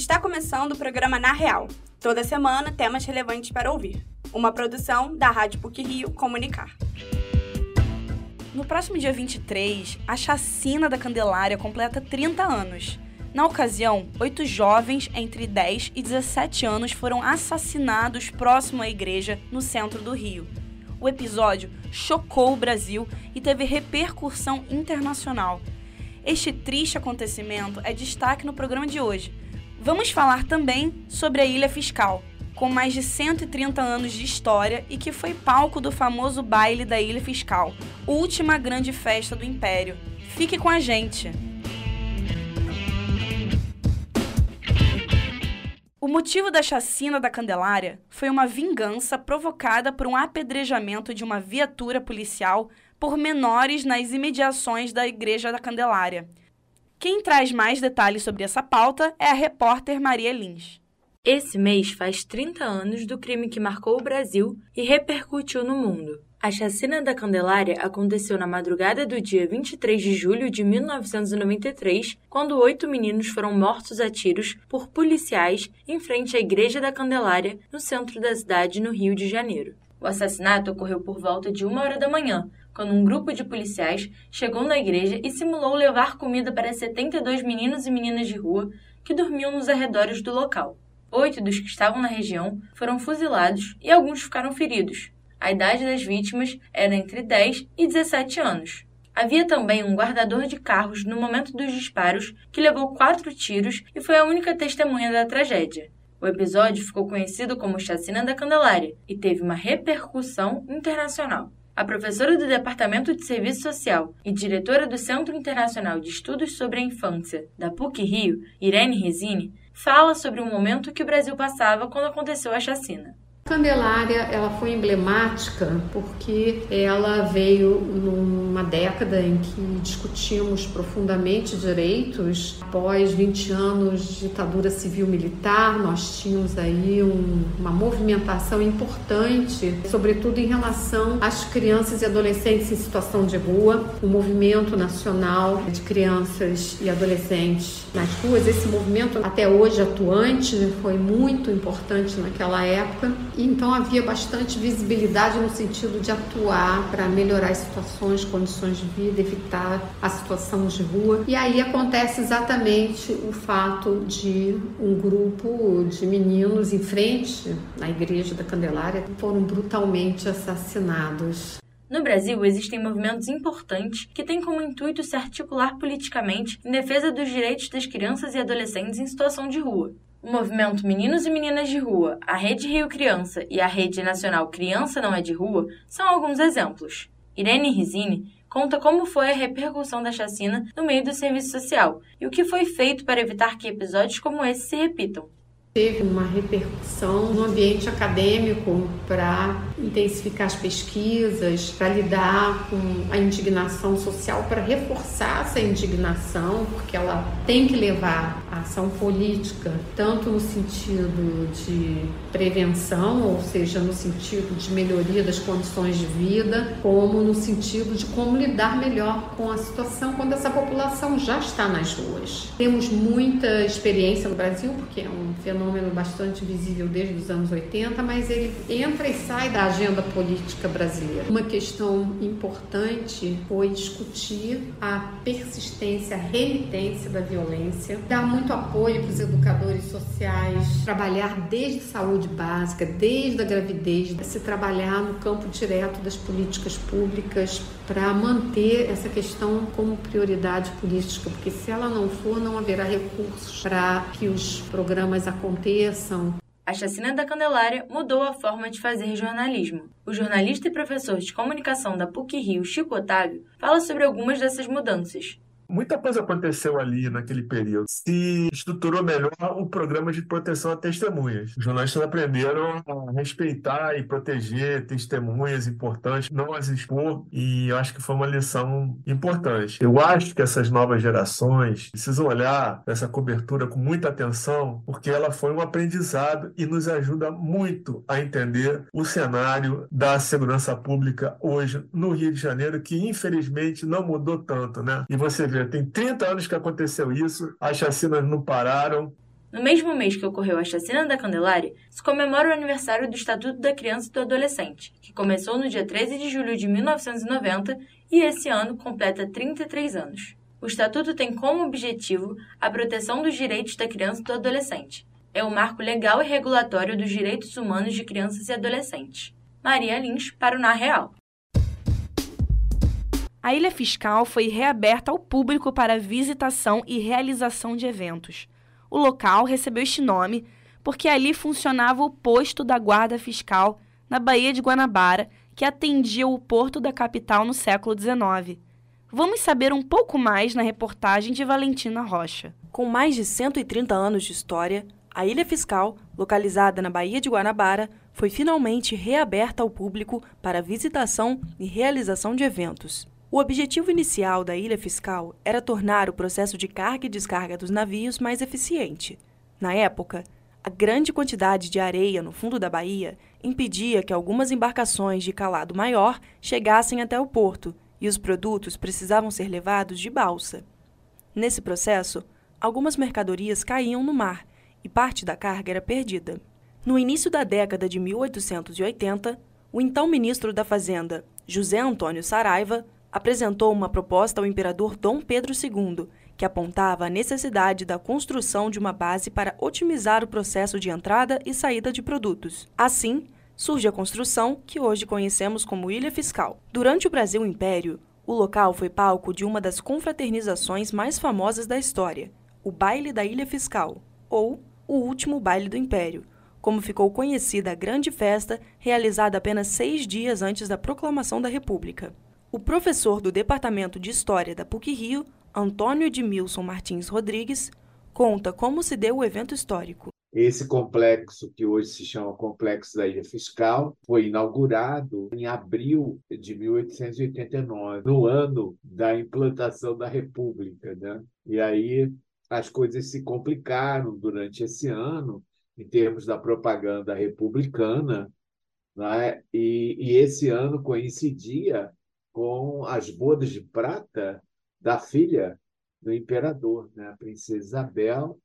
Está começando o programa Na Real. Toda semana, temas relevantes para ouvir. Uma produção da Rádio PUC Rio Comunicar. No próximo dia 23, a chacina da Candelária completa 30 anos. Na ocasião, oito jovens entre 10 e 17 anos foram assassinados próximo à igreja no centro do Rio. O episódio chocou o Brasil e teve repercussão internacional. Este triste acontecimento é destaque no programa de hoje Vamos falar também sobre a Ilha Fiscal, com mais de 130 anos de história e que foi palco do famoso baile da Ilha Fiscal, última grande festa do Império. Fique com a gente! O motivo da chacina da Candelária foi uma vingança provocada por um apedrejamento de uma viatura policial por menores nas imediações da Igreja da Candelária, quem traz mais detalhes sobre essa pauta é a repórter Maria Lins. Esse mês faz 30 anos do crime que marcou o Brasil e repercutiu no mundo. A chacina da Candelária aconteceu na madrugada do dia 23 de julho de 1993, quando oito meninos foram mortos a tiros por policiais em frente à Igreja da Candelária, no centro da cidade, no Rio de Janeiro. O assassinato ocorreu por volta de uma hora da manhã, quando um grupo de policiais chegou na igreja e simulou levar comida para 72 meninos e meninas de rua que dormiam nos arredores do local. Oito dos que estavam na região foram fuzilados e alguns ficaram feridos. A idade das vítimas era entre 10 e 17 anos. Havia também um guardador de carros no momento dos disparos que levou quatro tiros e foi a única testemunha da tragédia. O episódio ficou conhecido como Chacina da Candelária e teve uma repercussão internacional. A professora do Departamento de Serviço Social e diretora do Centro Internacional de Estudos sobre a Infância da PUC Rio, Irene Resini, fala sobre o momento que o Brasil passava quando aconteceu a chacina. Candelária ela foi emblemática porque ela veio numa década em que discutimos profundamente direitos. Após 20 anos de ditadura civil-militar, nós tínhamos aí um, uma movimentação importante, sobretudo em relação às crianças e adolescentes em situação de rua, o movimento nacional de crianças e adolescentes nas ruas. Esse movimento até hoje atuante foi muito importante naquela época então havia bastante visibilidade no sentido de atuar para melhorar as situações, condições de vida, evitar a situação de rua. E aí acontece exatamente o fato de um grupo de meninos em frente à igreja da Candelária foram brutalmente assassinados. No Brasil, existem movimentos importantes que têm como intuito se articular politicamente em defesa dos direitos das crianças e adolescentes em situação de rua. O movimento Meninos e Meninas de Rua, a Rede Rio Criança e a Rede Nacional Criança Não é de Rua são alguns exemplos. Irene Risini conta como foi a repercussão da chacina no meio do serviço social e o que foi feito para evitar que episódios como esse se repitam. Teve uma repercussão no ambiente acadêmico para intensificar as pesquisas, para lidar com a indignação social, para reforçar essa indignação, porque ela tem que levar a ação política, tanto no sentido de prevenção, ou seja, no sentido de melhoria das condições de vida, como no sentido de como lidar melhor com a situação quando essa população já está nas ruas. Temos muita experiência no Brasil, porque é um fenômeno fenômeno bastante visível desde os anos 80, mas ele entra e sai da agenda política brasileira. Uma questão importante foi discutir a persistência, a remitência da violência, dar muito apoio para os educadores sociais, trabalhar desde saúde básica, desde a gravidez, se trabalhar no campo direto das políticas públicas para manter essa questão como prioridade política, porque se ela não for, não haverá recursos para que os programas aconteçam. A chacina da Candelária mudou a forma de fazer jornalismo. O jornalista e professor de comunicação da PUC Rio, Chico Otávio, fala sobre algumas dessas mudanças. Muita coisa aconteceu ali naquele período. Se estruturou melhor o programa de proteção a testemunhas. Os jornalistas aprenderam a respeitar e proteger testemunhas importantes, não as expor, e eu acho que foi uma lição importante. Eu acho que essas novas gerações precisam olhar essa cobertura com muita atenção, porque ela foi um aprendizado e nos ajuda muito a entender o cenário da segurança pública hoje no Rio de Janeiro, que infelizmente não mudou tanto, né? E você vê tem 30 anos que aconteceu isso, as chacinas não pararam. No mesmo mês que ocorreu a chacina da Candelária, se comemora o aniversário do Estatuto da Criança e do Adolescente, que começou no dia 13 de julho de 1990 e esse ano completa 33 anos. O Estatuto tem como objetivo a proteção dos direitos da criança e do adolescente. É o marco legal e regulatório dos direitos humanos de crianças e adolescentes. Maria Lins, para o Na Real. A Ilha Fiscal foi reaberta ao público para visitação e realização de eventos. O local recebeu este nome porque ali funcionava o posto da Guarda Fiscal na Baía de Guanabara, que atendia o porto da capital no século XIX. Vamos saber um pouco mais na reportagem de Valentina Rocha. Com mais de 130 anos de história, a Ilha Fiscal, localizada na Baía de Guanabara, foi finalmente reaberta ao público para visitação e realização de eventos. O objetivo inicial da ilha fiscal era tornar o processo de carga e descarga dos navios mais eficiente. Na época, a grande quantidade de areia no fundo da baía impedia que algumas embarcações de calado maior chegassem até o porto e os produtos precisavam ser levados de balsa. Nesse processo, algumas mercadorias caíam no mar e parte da carga era perdida. No início da década de 1880, o então ministro da Fazenda, José Antônio Saraiva, apresentou uma proposta ao imperador Dom Pedro II, que apontava a necessidade da construção de uma base para otimizar o processo de entrada e saída de produtos. Assim, surge a construção que hoje conhecemos como Ilha Fiscal. Durante o Brasil Império, o local foi palco de uma das confraternizações mais famosas da história, o Baile da Ilha Fiscal, ou o Último Baile do Império, como ficou conhecida a grande festa realizada apenas seis dias antes da proclamação da República. O professor do Departamento de História da PUC-Rio, Antônio Edmilson Martins Rodrigues, conta como se deu o evento histórico. Esse complexo, que hoje se chama Complexo da Ilha Fiscal, foi inaugurado em abril de 1889, no ano da implantação da República. Né? E aí as coisas se complicaram durante esse ano, em termos da propaganda republicana, né? e, e esse ano coincidia com as bodas de prata da filha do imperador, né? a princesa Isabel,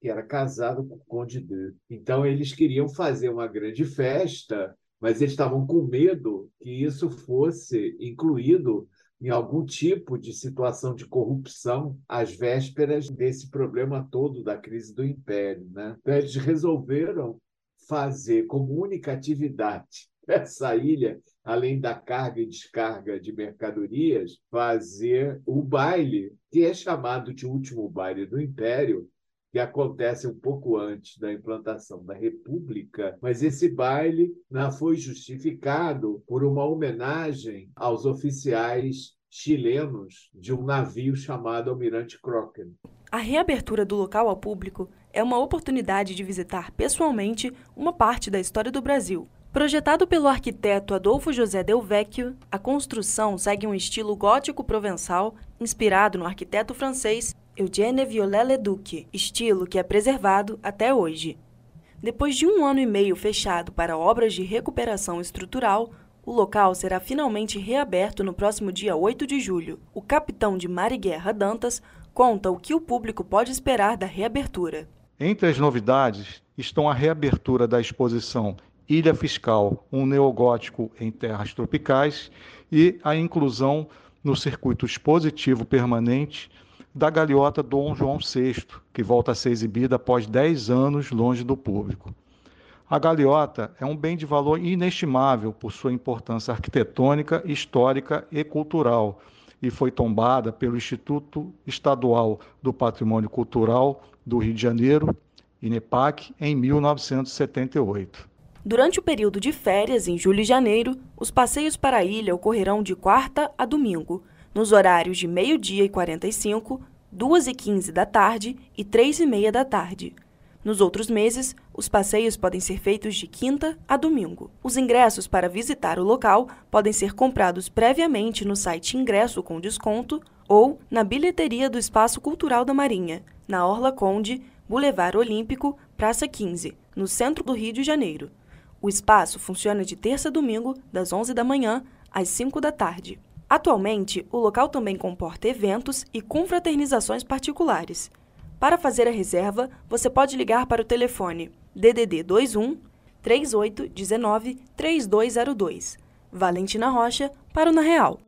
que era casada com o Conde de. Então, eles queriam fazer uma grande festa, mas eles estavam com medo que isso fosse incluído em algum tipo de situação de corrupção às vésperas desse problema todo da crise do império. Né? Então, eles resolveram fazer como única atividade essa ilha além da carga e descarga de mercadorias, fazer o baile, que é chamado de último baile do Império, que acontece um pouco antes da implantação da República, mas esse baile não foi justificado por uma homenagem aos oficiais chilenos de um navio chamado Almirante Crocker. A reabertura do local ao público é uma oportunidade de visitar pessoalmente uma parte da história do Brasil, Projetado pelo arquiteto Adolfo José Del Vecchio, a construção segue um estilo gótico provençal inspirado no arquiteto francês Eugène Viollet-le-Duc, estilo que é preservado até hoje. Depois de um ano e meio fechado para obras de recuperação estrutural, o local será finalmente reaberto no próximo dia 8 de julho. O capitão de mar e guerra Dantas conta o que o público pode esperar da reabertura. Entre as novidades estão a reabertura da exposição Ilha Fiscal, um neogótico em terras tropicais, e a inclusão no circuito expositivo permanente da galeota Dom João VI, que volta a ser exibida após 10 anos longe do público. A galeota é um bem de valor inestimável por sua importância arquitetônica, histórica e cultural, e foi tombada pelo Instituto Estadual do Patrimônio Cultural do Rio de Janeiro, INEPAC, em 1978. Durante o período de férias, em julho e janeiro, os passeios para a ilha ocorrerão de quarta a domingo, nos horários de meio-dia e 45, 2 e 15 da tarde e 3 e meia da tarde. Nos outros meses, os passeios podem ser feitos de quinta a domingo. Os ingressos para visitar o local podem ser comprados previamente no site Ingresso com Desconto ou na bilheteria do Espaço Cultural da Marinha, na Orla Conde, Boulevard Olímpico, Praça 15, no centro do Rio de Janeiro. O espaço funciona de terça a domingo, das 11 da manhã às 5 da tarde. Atualmente, o local também comporta eventos e confraternizações particulares. Para fazer a reserva, você pode ligar para o telefone DDD 21 3819 3202. Valentina Rocha para o Na Real.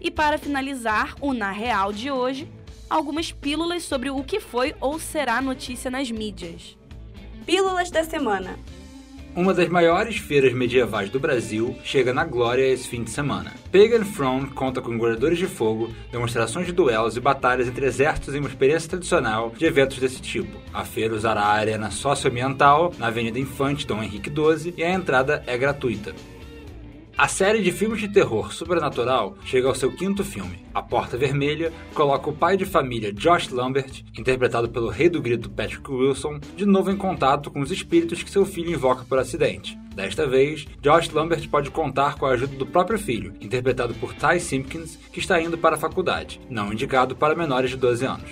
E para finalizar o Na Real de hoje, algumas pílulas sobre o que foi ou será notícia nas mídias. Pílulas da semana. Uma das maiores feiras medievais do Brasil chega na glória esse fim de semana. Pagan Throne conta com guardadores de fogo, demonstrações de duelos e batalhas entre exércitos em uma experiência tradicional de eventos desse tipo. A feira usará a arena socioambiental na Avenida Infante Dom Henrique XII e a entrada é gratuita. A série de filmes de terror sobrenatural chega ao seu quinto filme. A Porta Vermelha coloca o pai de família Josh Lambert, interpretado pelo rei do grito Patrick Wilson, de novo em contato com os espíritos que seu filho invoca por acidente. Desta vez, Josh Lambert pode contar com a ajuda do próprio filho, interpretado por Ty Simpkins, que está indo para a faculdade, não indicado para menores de 12 anos.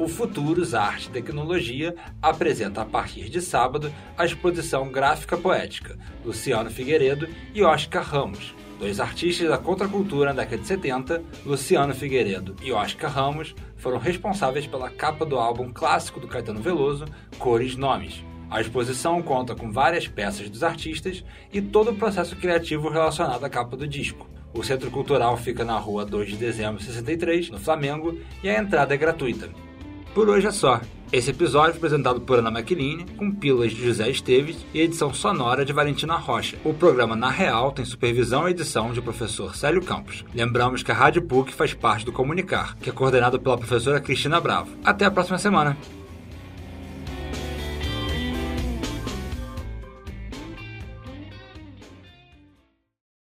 O Futuros Arte e Tecnologia apresenta a partir de sábado a exposição Gráfica Poética, Luciano Figueiredo e Oscar Ramos, dois artistas da contracultura na década de 70, Luciano Figueiredo e Oscar Ramos, foram responsáveis pela capa do álbum clássico do Caetano Veloso, Cores Nomes. A exposição conta com várias peças dos artistas e todo o processo criativo relacionado à capa do disco. O Centro Cultural fica na rua 2 de dezembro 63, no Flamengo, e a entrada é gratuita. Por hoje é só. Esse episódio foi apresentado por Ana Maquiline, com pílulas de José Esteves e edição sonora de Valentina Rocha. O programa Na Real tem supervisão e edição de professor Célio Campos. Lembramos que a Rádio PUC faz parte do Comunicar, que é coordenado pela professora Cristina Bravo. Até a próxima semana!